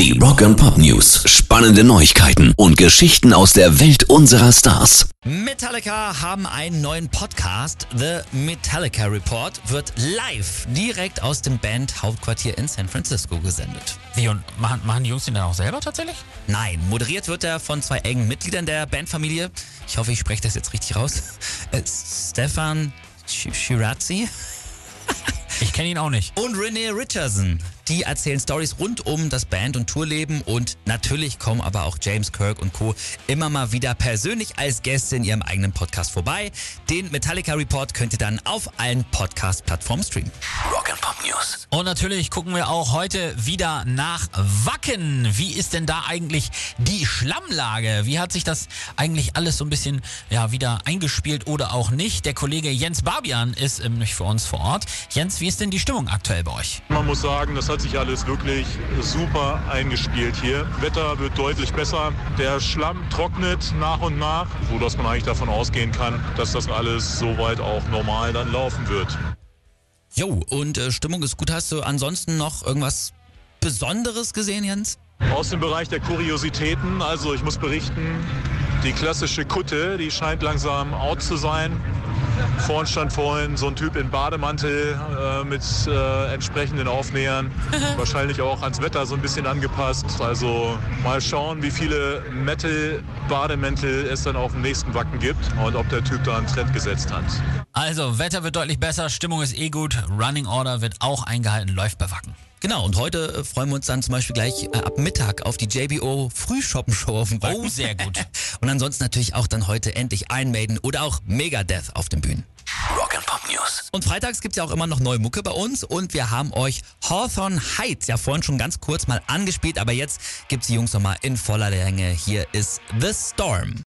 Die Rock and Pop News. Spannende Neuigkeiten und Geschichten aus der Welt unserer Stars. Metallica haben einen neuen Podcast. The Metallica Report wird live direkt aus dem Band-Hauptquartier in San Francisco gesendet. Wie, und machen, machen die Jungs den dann auch selber tatsächlich? Nein, moderiert wird er von zwei engen Mitgliedern der Bandfamilie. Ich hoffe, ich spreche das jetzt richtig raus. Äh, Stefan Sch- Ich kenne ihn auch nicht. und Renee Richardson. Die erzählen Stories rund um das Band- und Tourleben und natürlich kommen aber auch James Kirk und Co. immer mal wieder persönlich als Gäste in ihrem eigenen Podcast vorbei. Den Metallica Report könnt ihr dann auf allen Podcast-Plattformen streamen. Rock and Pop News. Und natürlich gucken wir auch heute wieder nach Wacken. Wie ist denn da eigentlich die Schlammlage? Wie hat sich das eigentlich alles so ein bisschen ja, wieder eingespielt oder auch nicht? Der Kollege Jens Barbian ist nämlich für uns vor Ort. Jens, wie ist denn die Stimmung aktuell bei euch? Man muss sagen, das hat sich alles wirklich super eingespielt hier. Wetter wird deutlich besser. Der Schlamm trocknet nach und nach, sodass man eigentlich davon ausgehen kann, dass das alles soweit auch normal dann laufen wird. Jo, und äh, Stimmung ist gut. Hast du ansonsten noch irgendwas Besonderes gesehen, Jens? Aus dem Bereich der Kuriositäten, also ich muss berichten, die klassische Kutte, die scheint langsam out zu sein. Vorhin stand vorhin so ein Typ in Bademantel äh, mit äh, entsprechenden Aufnähern. Wahrscheinlich auch ans Wetter so ein bisschen angepasst. Also mal schauen, wie viele Metal-Bademäntel es dann auf dem nächsten Wacken gibt und ob der Typ da einen Trend gesetzt hat. Also, Wetter wird deutlich besser, Stimmung ist eh gut, Running Order wird auch eingehalten, läuft bei Wacken. Genau, und heute äh, freuen wir uns dann zum Beispiel gleich äh, ab Mittag auf die JBO Frühschoppen-Show auf dem Wacken. Oh, sehr gut. Und ansonsten natürlich auch dann heute endlich Iron Maiden oder auch Megadeth auf den Bühnen. Rock and Pop News. Und freitags gibt's ja auch immer noch neue Mucke bei uns und wir haben euch Hawthorne Heights ja vorhin schon ganz kurz mal angespielt, aber jetzt gibt's die Jungs nochmal in voller Länge. Hier ist The Storm.